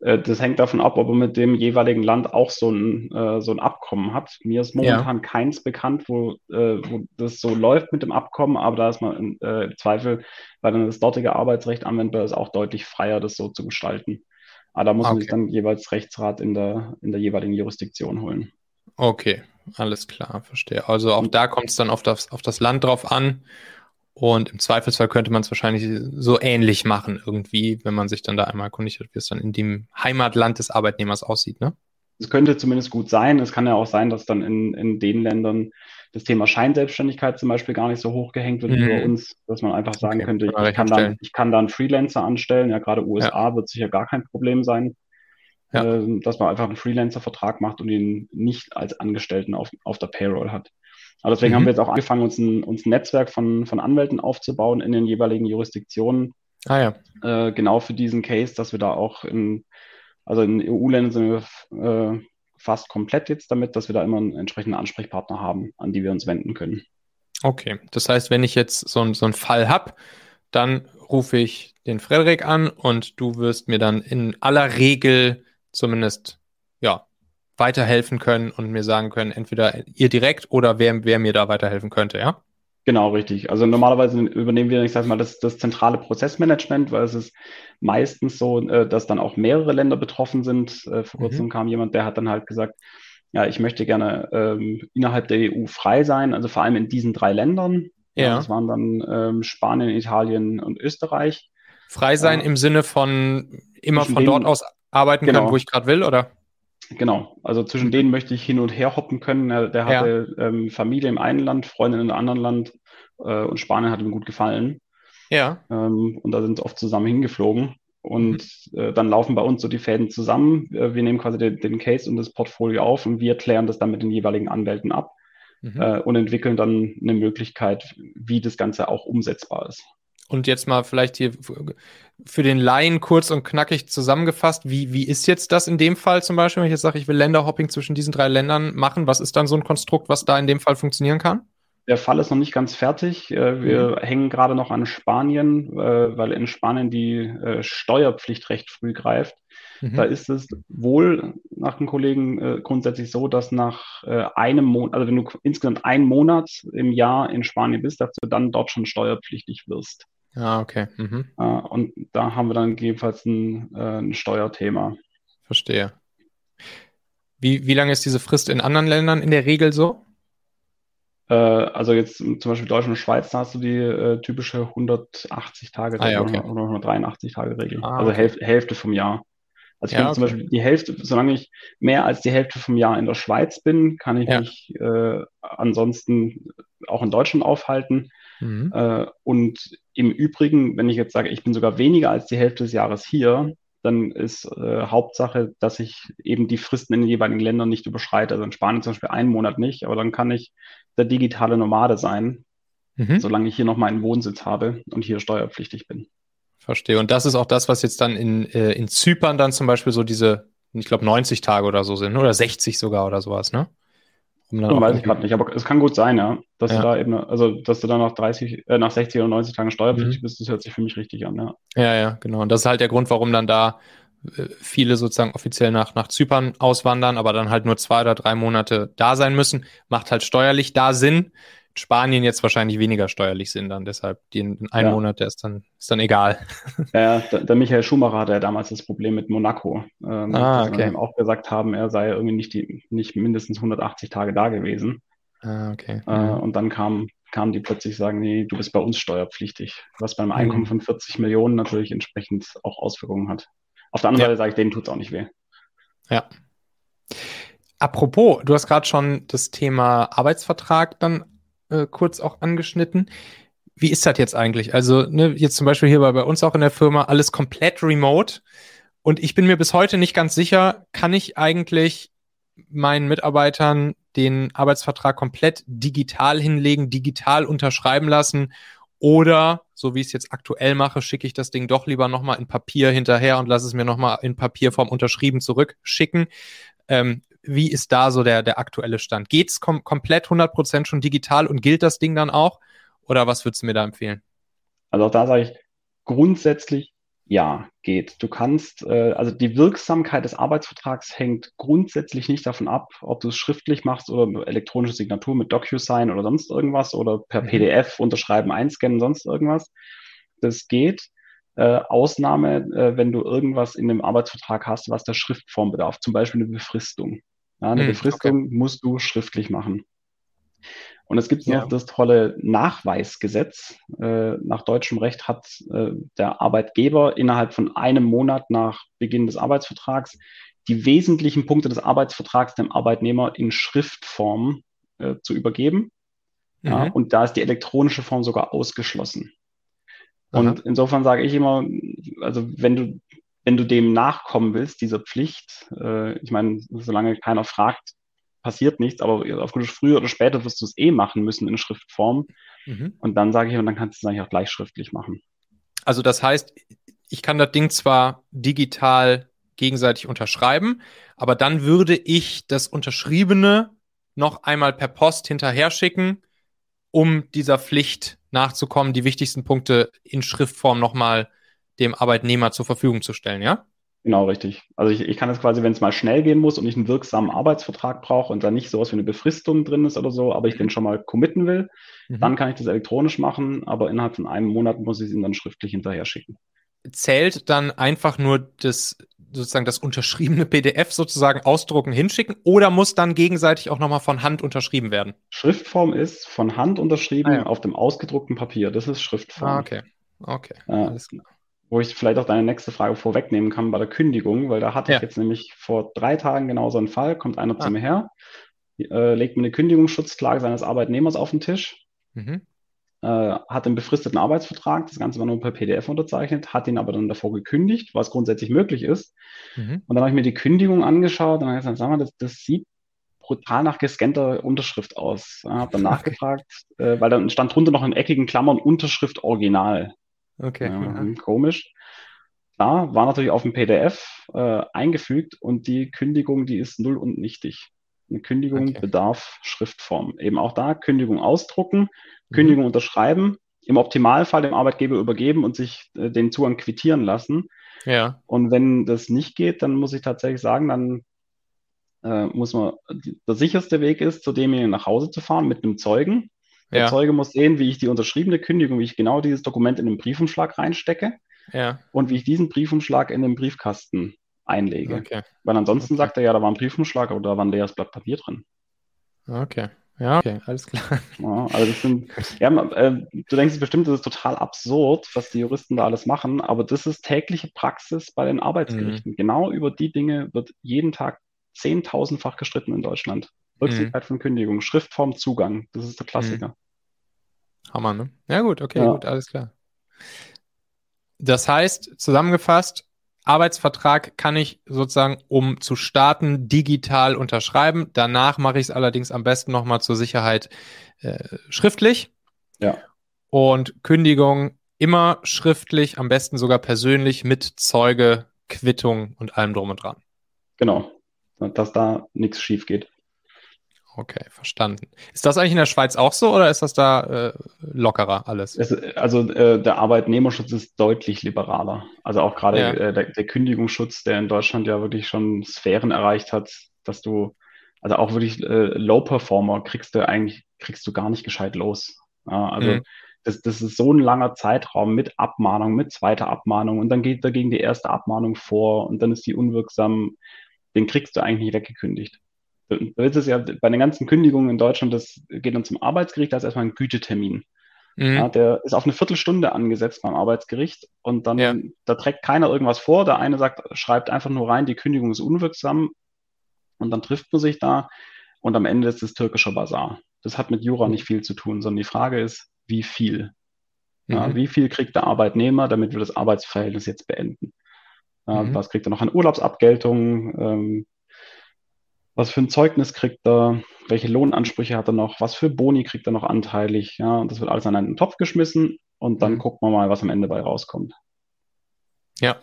Äh, Das hängt davon ab, ob er mit dem jeweiligen Land auch so ein, äh, so ein Abkommen hat. Mir ist momentan keins bekannt, wo, äh, wo das so läuft mit dem Abkommen, aber da ist man im Zweifel, weil dann das dortige Arbeitsrecht anwendbar ist, auch deutlich freier, das so zu gestalten. Aber da muss man Okay. sich dann jeweils Rechtsrat in der, in der jeweiligen Jurisdiktion holen. Okay, alles klar, verstehe. Also auch da kommt es dann auf das, auf das Land drauf an. Und im Zweifelsfall könnte man es wahrscheinlich so ähnlich machen, irgendwie, wenn man sich dann da einmal erkundigt hat, wie es dann in dem Heimatland des Arbeitnehmers aussieht, ne? Es könnte zumindest gut sein. Es kann ja auch sein, dass dann in, in den Ländern das Thema Scheinselbstständigkeit zum Beispiel gar nicht so hochgehängt wird wie Mhm. bei uns, dass man einfach sagen Okay, könnte, ich kann, dann, ich kann da einen Freelancer anstellen. Ja, gerade USA wird sicher gar kein Problem sein, Ja. ähm, dass man einfach einen Freelancer-Vertrag macht und ihn nicht als Angestellten auf, auf der Payroll hat. Aber deswegen Mhm. haben wir jetzt auch angefangen, uns ein, uns ein Netzwerk von, von Anwälten aufzubauen in den jeweiligen Jurisdiktionen, Ah ja. äh, genau für diesen Case, dass wir da auch in, also in EU-Ländern sind wir äh, fast komplett jetzt damit, dass wir da immer einen entsprechenden Ansprechpartner haben, an die wir uns wenden können. Okay. Das heißt, wenn ich jetzt so, so einen Fall habe, dann rufe ich den Frederik an und du wirst mir dann in aller Regel zumindest, ja, weiterhelfen können und mir sagen können, entweder ihr direkt oder wer, wer mir da weiterhelfen könnte, ja? Genau, richtig. Also normalerweise übernehmen wir, ich sage mal, das, das zentrale Prozessmanagement, weil es ist meistens so, äh, dass dann auch mehrere Länder betroffen sind. Äh, Vor Mhm. kurzem kam jemand, der hat dann halt gesagt, ja, ich möchte gerne ähm, innerhalb der EU frei sein, also vor allem in diesen drei Ländern. Ja. Das waren dann ähm, Spanien, Italien und Österreich. Frei sein Ja. im Sinne von immer von dort aus arbeiten Genau. können, wo ich gerade will, oder? Genau, also zwischen denen möchte ich hin und her hoppen können. Er, der Ja. hatte ähm, Familie im einen Land, Freundin im anderen Land äh, und Spanien hat ihm gut gefallen. Ja. Ähm, und da sind sie oft zusammen hingeflogen. Und Mhm. äh, dann laufen bei uns so die Fäden zusammen. Äh, wir nehmen quasi den, den Case und das Portfolio auf und wir klären das dann mit den jeweiligen Anwälten ab Mhm. äh, und entwickeln dann eine Möglichkeit, wie das Ganze auch umsetzbar ist. Und jetzt mal vielleicht hier für den Laien kurz und knackig zusammengefasst, wie, wie ist jetzt das in dem Fall zum Beispiel, wenn ich jetzt sage, ich will Länderhopping zwischen diesen drei Ländern machen, was ist dann so ein Konstrukt, was da in dem Fall funktionieren kann? Der Fall ist noch nicht ganz fertig. Äh, Wir hängen gerade noch an Spanien, äh, weil in Spanien die äh, Steuerpflicht recht früh greift. Mhm. Da ist es wohl nach den Kollegen grundsätzlich so, dass nach einem Monat, also wenn du insgesamt einen Monat im Jahr in Spanien bist, dass du dann dort schon steuerpflichtig wirst. Ah, okay. Mhm. Äh, und da haben wir dann gegebenenfalls ein, äh, ein Steuerthema. Verstehe. Wie, wie lange ist diese Frist in anderen Ländern in der Regel so? Äh, also jetzt zum Beispiel Deutschland und Schweiz, da hast du die äh, typische 180 Tage Ah, ja, okay. oder 183 Tage Regel. Ah, also okay. Hälf Hälfte vom Jahr. Also ich Ja, kann zum okay. Beispiel die Hälfte, solange ich mehr als die Hälfte vom Jahr in der Schweiz bin, kann ich Ja. mich äh, ansonsten auch in Deutschland aufhalten. Mhm. Äh, und im Übrigen, wenn ich jetzt sage, ich bin sogar weniger als die Hälfte des Jahres hier, dann ist äh, Hauptsache, dass ich eben die Fristen in den jeweiligen Ländern nicht überschreite. Also in Spanien zum Beispiel einen Monat nicht, aber dann kann ich der digitale Nomade sein, Mhm. solange ich hier noch meinen Wohnsitz habe und hier steuerpflichtig bin. Verstehe. Und das ist auch das, was jetzt dann in, äh, in Zypern dann zum Beispiel so diese, ich glaube, 90 Tage oder so sind, oder 60 sogar oder sowas, ne? Um dann auch weiß ich gerade nicht, aber es kann gut sein, ja, dass Ja. du da eben, also dass du dann nach 30, äh, nach 60 oder 90 Tagen steuerpflichtig Mhm. bist, das hört sich für mich richtig an, ja. Ja, ja, genau. Und das ist halt der Grund, warum dann da äh, viele sozusagen offiziell nach, nach Zypern auswandern, aber dann halt nur zwei oder drei Monate da sein müssen. Macht halt steuerlich da Sinn. Spanien jetzt wahrscheinlich weniger steuerlich Sinn dann. Deshalb den, einen Ja. Monat, der ist dann, ist dann egal. Ja, der, Michael Schumacher hatte ja damals das Problem mit Monaco, ähm, Ah, okay. ihm auch gesagt haben, er sei irgendwie nicht, die, nicht mindestens 180 Tage da gewesen. Ah, okay. Äh, Mhm. und dann kam, kamen die plötzlich sagen, nee, du bist bei uns steuerpflichtig, was beim Einkommen Mhm. von 40 Millionen natürlich entsprechend auch Auswirkungen hat. Auf der anderen Ja. Seite sage ich, denen tut's auch nicht weh. Ja. Apropos, du hast gerade schon das Thema Arbeitsvertrag dann äh, kurz auch angeschnitten. Wie ist das jetzt eigentlich? Also, ne, jetzt zum Beispiel hier bei, bei uns auch in der Firma alles komplett remote. Und ich bin mir bis heute nicht ganz sicher, kann ich eigentlich meinen Mitarbeitern den Arbeitsvertrag komplett digital hinlegen, digital unterschreiben lassen oder, so wie ich es jetzt aktuell mache, schicke ich das Ding doch lieber nochmal in Papier hinterher und lasse es mir nochmal in Papierform unterschrieben zurückschicken. Ähm, wie ist da so der, der aktuelle Stand? Geht es kom komplett 100% schon digital und gilt das Ding dann auch? Oder was würdest du mir da empfehlen? Also auch da sage ich grundsätzlich ja, geht. Du kannst, äh, also die Wirksamkeit des Arbeitsvertrags hängt grundsätzlich nicht davon ab, ob du es schriftlich machst oder elektronische Signatur mit DocuSign oder sonst irgendwas oder per mhm. PDF unterschreiben, einscannen, sonst irgendwas. Das geht. Äh, Ausnahme, äh, wenn du irgendwas in dem Arbeitsvertrag hast, was der Schriftform bedarf, zum Beispiel eine Befristung. Ja, eine mhm, Befristung okay. musst du schriftlich machen. Und es gibt ja. noch das tolle Nachweisgesetz. Äh, nach deutschem Recht hat äh, der Arbeitgeber innerhalb von einem Monat nach Beginn des Arbeitsvertrags die wesentlichen Punkte des Arbeitsvertrags dem Arbeitnehmer in Schriftform äh, zu übergeben. Mhm. Ja, und da ist die elektronische Form sogar ausgeschlossen. Aha. Und insofern sage ich immer, also wenn du, wenn du dem nachkommen willst, dieser Pflicht, äh, ich meine, solange keiner fragt, passiert nichts, aber aufgrund früher oder später wirst du es eh machen müssen in Schriftform. Mhm. Und dann sage ich, und dann kannst du es eigentlich auch gleich schriftlich machen. Also das heißt, ich kann das Ding zwar digital gegenseitig unterschreiben, aber dann würde ich das Unterschriebene noch einmal per Post hinterher schicken, um dieser Pflicht nachzukommen, die wichtigsten Punkte in Schriftform nochmal dem Arbeitnehmer zur Verfügung zu stellen, ja? Genau, richtig. Also ich, ich kann es quasi, wenn es mal schnell gehen muss und ich einen wirksamen Arbeitsvertrag brauche und da nicht sowas wie eine Befristung drin ist oder so, aber ich den schon mal committen will, mhm. dann kann ich das elektronisch machen, aber innerhalb von einem Monat muss ich es ihm dann schriftlich hinterher schicken. Zählt dann einfach nur das sozusagen das unterschriebene PDF sozusagen ausdrucken, hinschicken oder muss dann gegenseitig auch nochmal von Hand unterschrieben werden? Schriftform ist von Hand unterschrieben ah, ja. auf dem ausgedruckten Papier. Das ist Schriftform. Ah, okay. Okay, ja. alles klar wo ich vielleicht auch deine nächste Frage vorwegnehmen kann bei der Kündigung, weil da hatte ja. ich jetzt nämlich vor drei Tagen genau so einen Fall, kommt einer ah. zu mir her, äh, legt mir eine Kündigungsschutzklage seines Arbeitnehmers auf den Tisch, mhm. äh, hat einen befristeten Arbeitsvertrag, das Ganze war nur per PDF unterzeichnet, hat ihn aber dann davor gekündigt, was grundsätzlich möglich ist. Mhm. Und dann habe ich mir die Kündigung angeschaut und dann habe ich gesagt, sag mal, das, das sieht brutal nach gescannter Unterschrift aus. Ich habe dann nachgefragt, äh, weil dann stand drunter noch in eckigen Klammern Unterschrift Original. Okay. Ja, komisch. Klar, war natürlich auf dem PDF äh, eingefügt und die Kündigung, die ist null und nichtig. Eine Kündigung okay. bedarf Schriftform. Eben auch da Kündigung ausdrucken, mhm. Kündigung unterschreiben, im Optimalfall dem Arbeitgeber übergeben und sich äh, den Zugang quittieren lassen. Ja. Und wenn das nicht geht, dann muss ich tatsächlich sagen, dann äh, muss man, der sicherste Weg ist, zu demjenigen nach Hause zu fahren mit einem Zeugen, der ja. Zeuge muss sehen, wie ich die unterschriebene Kündigung, wie ich genau dieses Dokument in den Briefumschlag reinstecke ja. und wie ich diesen Briefumschlag in den Briefkasten einlege. Okay. Weil ansonsten okay. sagt er ja, da war ein Briefumschlag oder da war ein leeres Blatt Papier drin. Okay. Ja, okay, alles klar. Ja, also das sind, ja, äh, du denkst bestimmt, das ist total absurd, was die Juristen da alles machen, aber das ist tägliche Praxis bei den Arbeitsgerichten. Mhm. Genau über die Dinge wird jeden Tag zehntausendfach gestritten in Deutschland. Rücksichtheit mhm. von Kündigung, Schriftform, Zugang. Das ist der Klassiker. Mhm. Hammer, ne? Ja, gut, okay, ja. gut, alles klar. Das heißt, zusammengefasst, Arbeitsvertrag kann ich sozusagen, um zu starten, digital unterschreiben. Danach mache ich es allerdings am besten nochmal zur Sicherheit äh, schriftlich. Ja. Und Kündigung immer schriftlich, am besten sogar persönlich mit Zeuge, Quittung und allem drum und dran. Genau, dass da nichts schief geht. Okay, verstanden. Ist das eigentlich in der Schweiz auch so oder ist das da äh, lockerer alles? Es, also äh, der Arbeitnehmerschutz ist deutlich liberaler. Also auch gerade ja. äh, der, der, Kündigungsschutz, der in Deutschland ja wirklich schon Sphären erreicht hat, dass du, also auch wirklich äh, Low-Performer kriegst du eigentlich, kriegst du gar nicht gescheit los. Ja, also mhm. das, das ist so ein langer Zeitraum mit Abmahnung, mit zweiter Abmahnung und dann geht dagegen die erste Abmahnung vor und dann ist die unwirksam. Den kriegst du eigentlich nicht weggekündigt. Da ist es ja bei den ganzen Kündigungen in Deutschland, das geht dann zum Arbeitsgericht, da ist erstmal ein Gütetermin. Mhm. Ja, der ist auf eine Viertelstunde angesetzt beim Arbeitsgericht und dann, ja. da trägt keiner irgendwas vor. Der eine sagt, schreibt einfach nur rein, die Kündigung ist unwirksam. Und dann trifft man sich da und am Ende ist es türkischer Bazar. Das hat mit Jura nicht viel zu tun, sondern die Frage ist, wie viel? Ja, mhm. Wie viel kriegt der Arbeitnehmer, damit wir das Arbeitsverhältnis jetzt beenden? Mhm. Was kriegt er noch an Urlaubsabgeltung? Ähm, was für ein Zeugnis kriegt er? Welche Lohnansprüche hat er noch? Was für Boni kriegt er noch anteilig? Ja, und das wird alles an einen Topf geschmissen und dann mhm. gucken wir mal, was am Ende bei rauskommt. Ja,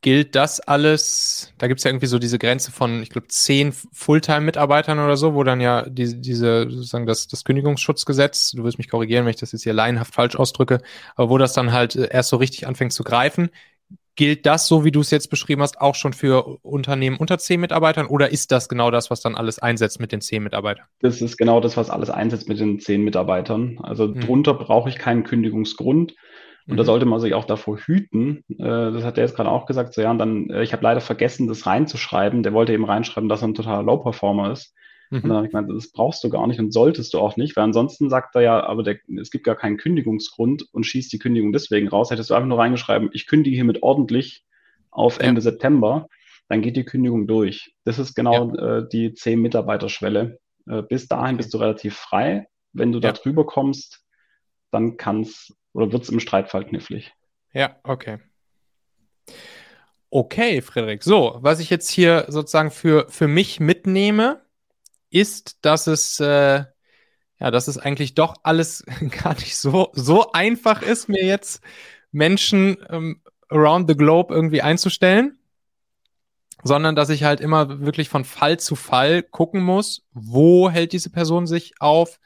gilt das alles, da gibt es ja irgendwie so diese Grenze von, ich glaube, zehn Fulltime-Mitarbeitern oder so, wo dann ja die, diese, sozusagen das, das Kündigungsschutzgesetz, du wirst mich korrigieren, wenn ich das jetzt hier laienhaft falsch ausdrücke, aber wo das dann halt erst so richtig anfängt zu greifen. Gilt das, so wie du es jetzt beschrieben hast, auch schon für Unternehmen unter zehn Mitarbeitern oder ist das genau das, was dann alles einsetzt mit den zehn Mitarbeitern? Das ist genau das, was alles einsetzt mit den zehn Mitarbeitern. Also hm. drunter brauche ich keinen Kündigungsgrund. Und mhm. da sollte man sich auch davor hüten. Äh, das hat er jetzt gerade auch gesagt. So, ja, und dann, äh, ich habe leider vergessen, das reinzuschreiben. Der wollte eben reinschreiben, dass er ein totaler Low-Performer ist. Mhm. Und dann habe ich gemeint, das brauchst du gar nicht und solltest du auch nicht, weil ansonsten sagt er ja, aber der, es gibt gar keinen Kündigungsgrund und schießt die Kündigung deswegen raus. Hättest du einfach nur reingeschrieben, ich kündige hiermit ordentlich auf Ende ja. September, dann geht die Kündigung durch. Das ist genau ja. äh, die 10 Mitarbeiter-Schwelle. Äh, bis dahin bist du relativ frei. Wenn du ja. da drüber kommst, dann kann es oder wird es im Streitfall knifflig. Ja, okay. Okay, Frederik. So, was ich jetzt hier sozusagen für, für mich mitnehme, ist, dass es, äh, ja, dass es eigentlich doch alles gar nicht so, so einfach ist, mir jetzt Menschen ähm, around the globe irgendwie einzustellen, sondern dass ich halt immer wirklich von Fall zu Fall gucken muss, wo hält diese Person sich auf,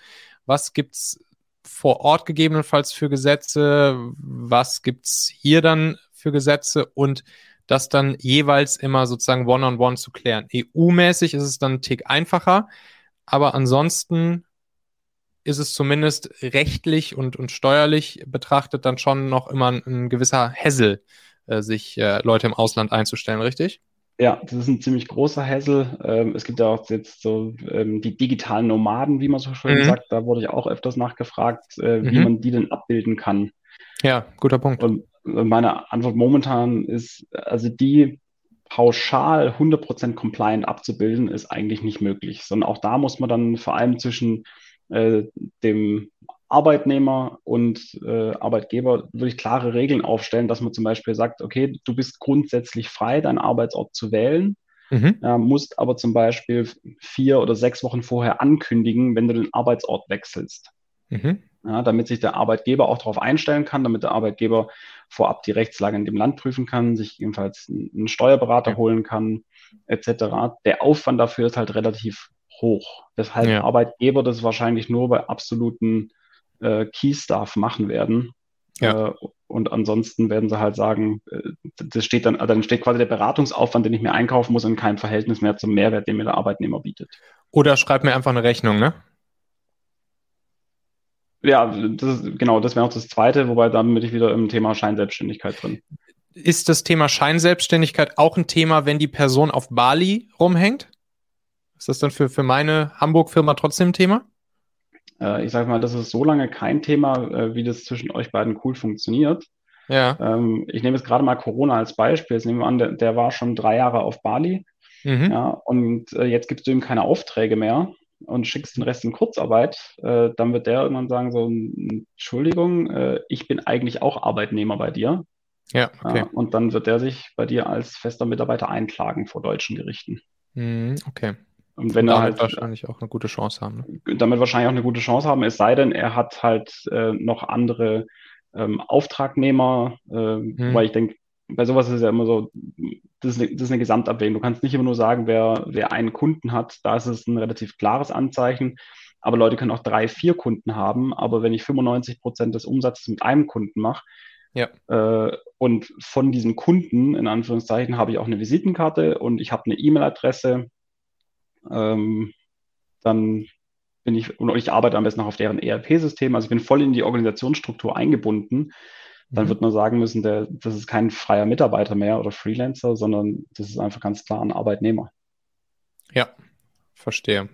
was gibt's vor Ort gegebenenfalls für Gesetze, was gibt es hier dann für Gesetze und das dann jeweils immer sozusagen one-on-one -on -one zu klären. EU-mäßig ist es dann ein Tick einfacher, aber ansonsten ist es zumindest rechtlich und, und steuerlich betrachtet dann schon noch immer ein, ein gewisser Hessel, äh, sich äh, Leute im Ausland einzustellen, richtig? Ja, das ist ein ziemlich großer Hassel. Ähm, es gibt ja auch jetzt so ähm, die digitalen Nomaden, wie man so schön mhm. sagt. Da wurde ich auch öfters nachgefragt, äh, wie mhm. man die denn abbilden kann. Ja, guter Punkt. Und meine Antwort momentan ist, also die pauschal 100% compliant abzubilden, ist eigentlich nicht möglich, sondern auch da muss man dann vor allem zwischen äh, dem Arbeitnehmer und äh, Arbeitgeber wirklich klare Regeln aufstellen, dass man zum Beispiel sagt, okay, du bist grundsätzlich frei, deinen Arbeitsort zu wählen, mhm. äh, musst aber zum Beispiel vier oder sechs Wochen vorher ankündigen, wenn du den Arbeitsort wechselst. Mhm. Ja, damit sich der Arbeitgeber auch darauf einstellen kann, damit der Arbeitgeber vorab die Rechtslage in dem Land prüfen kann, sich ebenfalls einen Steuerberater ja. holen kann, etc. Der Aufwand dafür ist halt relativ hoch. Deshalb ja. Arbeitgeber das wahrscheinlich nur bei absoluten äh, Key-Stuff machen werden. Ja. Äh, und ansonsten werden sie halt sagen, äh, das steht dann, also dann steht quasi der Beratungsaufwand, den ich mir einkaufen muss, in keinem Verhältnis mehr zum Mehrwert, den mir der Arbeitnehmer bietet. Oder schreib mir einfach eine Rechnung, ne? Ja, das ist, genau, das wäre auch das Zweite, wobei dann bin ich wieder im Thema Scheinselbstständigkeit drin. Ist das Thema Scheinselbstständigkeit auch ein Thema, wenn die Person auf Bali rumhängt? Ist das dann für, für meine Hamburg-Firma trotzdem ein Thema? Äh, ich sage mal, das ist so lange kein Thema, äh, wie das zwischen euch beiden cool funktioniert. Ja. Ähm, ich nehme jetzt gerade mal Corona als Beispiel. Jetzt nehmen wir an, der, der war schon drei Jahre auf Bali. Mhm. Ja, und äh, jetzt gibst du ihm keine Aufträge mehr und schickst den Rest in Kurzarbeit, äh, dann wird der irgendwann sagen, so, Entschuldigung, äh, ich bin eigentlich auch Arbeitnehmer bei dir. Ja, okay. Ja, und dann wird der sich bei dir als fester Mitarbeiter einklagen vor deutschen Gerichten. Mhm, okay. Und wenn er halt wahrscheinlich auch eine gute Chance haben. Ne? Damit wahrscheinlich auch eine gute Chance haben, es sei denn, er hat halt äh, noch andere ähm, Auftragnehmer, äh, hm. weil ich denke, bei sowas ist es ja immer so, das ist, eine, das ist eine Gesamtabwägung. Du kannst nicht immer nur sagen, wer, wer einen Kunden hat, da ist es ein relativ klares Anzeichen. Aber Leute können auch drei, vier Kunden haben. Aber wenn ich 95 Prozent des Umsatzes mit einem Kunden mache, ja. Äh, und von diesem Kunden, in Anführungszeichen, habe ich auch eine Visitenkarte und ich habe eine E-Mail-Adresse ähm, dann bin ich, und ich arbeite am besten noch auf deren ERP-System, also ich bin voll in die Organisationsstruktur eingebunden. Dann mhm. wird man sagen müssen, der, das ist kein freier Mitarbeiter mehr oder Freelancer, sondern das ist einfach ganz klar ein Arbeitnehmer. Ja, verstehe.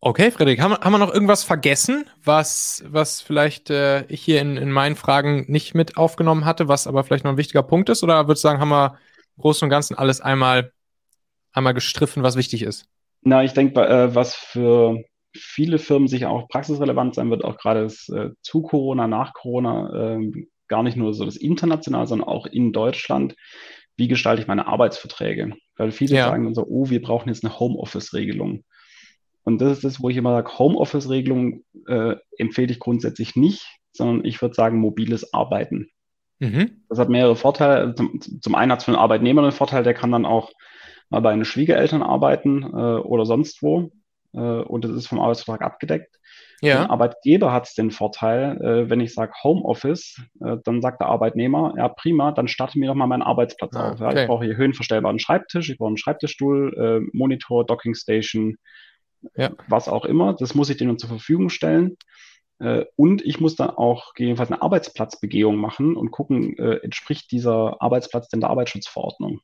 Okay, Frederik, haben, haben wir noch irgendwas vergessen, was, was vielleicht äh, ich hier in, in meinen Fragen nicht mit aufgenommen hatte, was aber vielleicht noch ein wichtiger Punkt ist? Oder würdest du sagen, haben wir im Großen und Ganzen alles einmal einmal gestriffen, was wichtig ist? Na, ich denke, äh, was für viele Firmen sicher auch praxisrelevant sein wird, auch gerade das, äh, zu Corona, nach Corona, äh, gar nicht nur so das international, sondern auch in Deutschland. Wie gestalte ich meine Arbeitsverträge? Weil viele ja. sagen dann so, oh, wir brauchen jetzt eine Homeoffice-Regelung. Und das ist das, wo ich immer sage, Homeoffice-Regelung äh, empfehle ich grundsätzlich nicht, sondern ich würde sagen, mobiles Arbeiten. Mhm. Das hat mehrere Vorteile. Zum, zum einen hat es für den Arbeitnehmer einen Vorteil, der kann dann auch mal bei den Schwiegereltern arbeiten äh, oder sonst wo. Äh, und das ist vom Arbeitsvertrag abgedeckt. Ja. Der Arbeitgeber hat es den Vorteil, äh, wenn ich sage Homeoffice, äh, dann sagt der Arbeitnehmer, ja prima, dann starte mir doch mal meinen Arbeitsplatz ah, auf. Ja, okay. Ich brauche hier höhenverstellbaren Schreibtisch, ich brauche einen Schreibtischstuhl, äh, Monitor, Dockingstation, ja. was auch immer. Das muss ich denen zur Verfügung stellen. Äh, und ich muss dann auch gegebenenfalls eine Arbeitsplatzbegehung machen und gucken, äh, entspricht dieser Arbeitsplatz denn der Arbeitsschutzverordnung.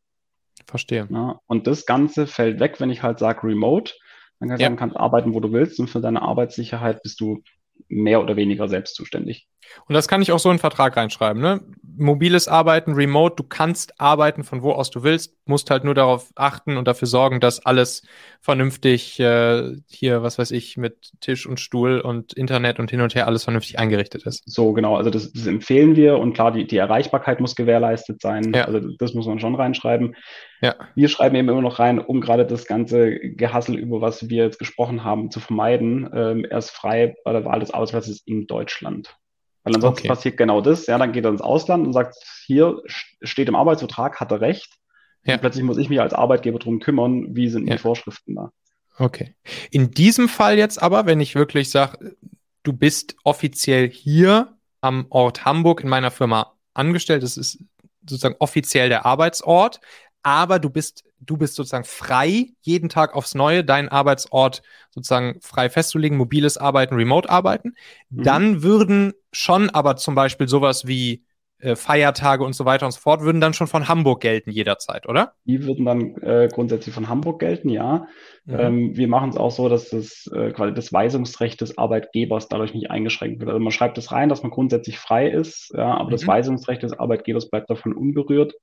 Verstehe. Ja, und das Ganze fällt weg, wenn ich halt sage Remote. Dann kannst ja. du kannst arbeiten, wo du willst und für deine Arbeitssicherheit bist du mehr oder weniger selbst zuständig. Und das kann ich auch so in den Vertrag reinschreiben, ne? Mobiles Arbeiten, Remote, du kannst arbeiten von wo aus du willst, musst halt nur darauf achten und dafür sorgen, dass alles vernünftig äh, hier, was weiß ich, mit Tisch und Stuhl und Internet und hin und her alles vernünftig eingerichtet ist. So, genau, also das, das empfehlen wir und klar, die, die Erreichbarkeit muss gewährleistet sein. Ja. Also das muss man schon reinschreiben. Ja. Wir schreiben eben immer noch rein, um gerade das ganze Gehassel, über was wir jetzt gesprochen haben, zu vermeiden. Ähm, er ist frei bei der Wahl des Arbeitsplatzes in Deutschland. Weil ansonsten okay. passiert genau das. Ja, dann geht er ins Ausland und sagt, hier steht im Arbeitsvertrag, hat er recht. Ja. Und plötzlich muss ich mich als Arbeitgeber darum kümmern, wie sind ja. die Vorschriften da. Okay. In diesem Fall jetzt aber, wenn ich wirklich sage, du bist offiziell hier am Ort Hamburg in meiner Firma angestellt, das ist sozusagen offiziell der Arbeitsort, aber du bist, du bist sozusagen frei, jeden Tag aufs Neue deinen Arbeitsort sozusagen frei festzulegen, mobiles Arbeiten, Remote-Arbeiten. Mhm. Dann würden schon aber zum Beispiel sowas wie äh, Feiertage und so weiter und so fort, würden dann schon von Hamburg gelten jederzeit, oder? Die würden dann äh, grundsätzlich von Hamburg gelten, ja. Mhm. Ähm, wir machen es auch so, dass das äh, quasi das Weisungsrecht des Arbeitgebers dadurch nicht eingeschränkt wird. Also man schreibt es rein, dass man grundsätzlich frei ist, ja, aber mhm. das Weisungsrecht des Arbeitgebers bleibt davon unberührt.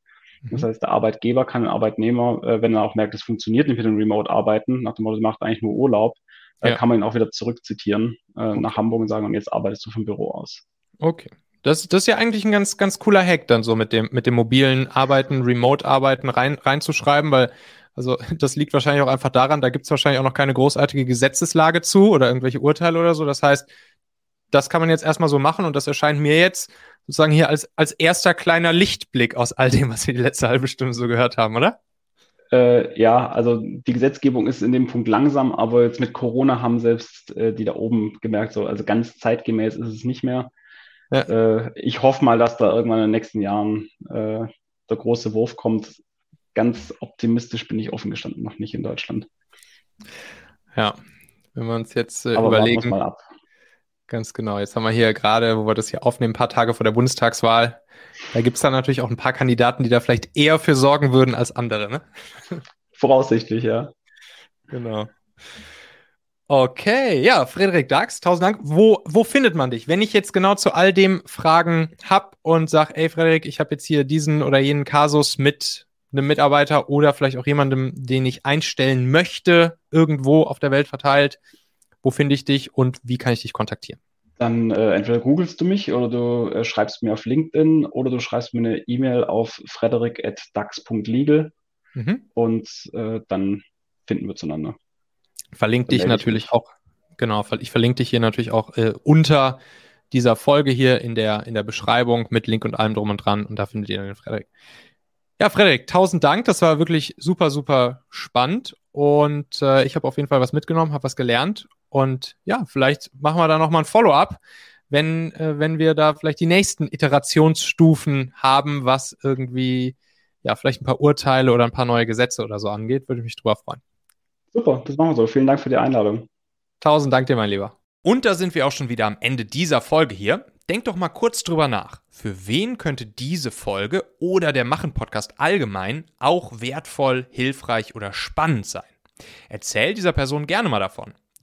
Das mhm. heißt, der Arbeitgeber kann den Arbeitnehmer, äh, wenn er auch merkt, es funktioniert nicht mit dem Remote-Arbeiten, nach dem Motto, macht eigentlich nur Urlaub, äh, ja. kann man ihn auch wieder zurückzitieren äh, okay. nach Hamburg und sagen, und jetzt arbeitest du vom Büro aus. Okay. Das, das ist ja eigentlich ein ganz, ganz cooler Hack, dann so mit dem, mit dem mobilen Arbeiten, Remote-Arbeiten rein, reinzuschreiben, weil also das liegt wahrscheinlich auch einfach daran, da gibt es wahrscheinlich auch noch keine großartige Gesetzeslage zu oder irgendwelche Urteile oder so. Das heißt, das kann man jetzt erstmal so machen und das erscheint mir jetzt sozusagen hier als, als erster kleiner Lichtblick aus all dem, was wir die letzte halbe Stunde so gehört haben, oder? Äh, ja, also die Gesetzgebung ist in dem Punkt langsam, aber jetzt mit Corona haben selbst äh, die da oben gemerkt, so, also ganz zeitgemäß ist es nicht mehr. Ja. Äh, ich hoffe mal, dass da irgendwann in den nächsten Jahren äh, der große Wurf kommt. Ganz optimistisch bin ich offen gestanden noch nicht in Deutschland. Ja, wenn wir uns jetzt äh, überlegen. Ganz genau. Jetzt haben wir hier gerade, wo wir das hier aufnehmen, ein paar Tage vor der Bundestagswahl. Da gibt es dann natürlich auch ein paar Kandidaten, die da vielleicht eher für sorgen würden als andere, ne? Voraussichtlich, ja. Genau. Okay, ja, Frederik Dax, tausend Dank. Wo, wo findet man dich? Wenn ich jetzt genau zu all dem Fragen habe und sage, ey Frederik, ich habe jetzt hier diesen oder jenen Kasus mit einem Mitarbeiter oder vielleicht auch jemandem, den ich einstellen möchte, irgendwo auf der Welt verteilt, wo finde ich dich und wie kann ich dich kontaktieren? Dann äh, entweder googelst du mich oder du äh, schreibst mir auf LinkedIn oder du schreibst mir eine E-Mail auf frederic.dax.legal mhm. und äh, dann finden wir zueinander. Verlinke dich natürlich auch, genau, ich verlinke dich hier natürlich auch äh, unter dieser Folge hier in der, in der Beschreibung mit Link und allem drum und dran und da findet ihr den Frederik. Ja, Frederik, tausend Dank. Das war wirklich super, super spannend und äh, ich habe auf jeden Fall was mitgenommen, habe was gelernt und ja, vielleicht machen wir da nochmal ein Follow-up, wenn, äh, wenn wir da vielleicht die nächsten Iterationsstufen haben, was irgendwie, ja, vielleicht ein paar Urteile oder ein paar neue Gesetze oder so angeht, würde ich mich drüber freuen. Super, das machen wir so. Vielen Dank für die Einladung. Tausend Dank dir, mein Lieber. Und da sind wir auch schon wieder am Ende dieser Folge hier. Denk doch mal kurz drüber nach. Für wen könnte diese Folge oder der Machen-Podcast allgemein auch wertvoll, hilfreich oder spannend sein? Erzähl dieser Person gerne mal davon.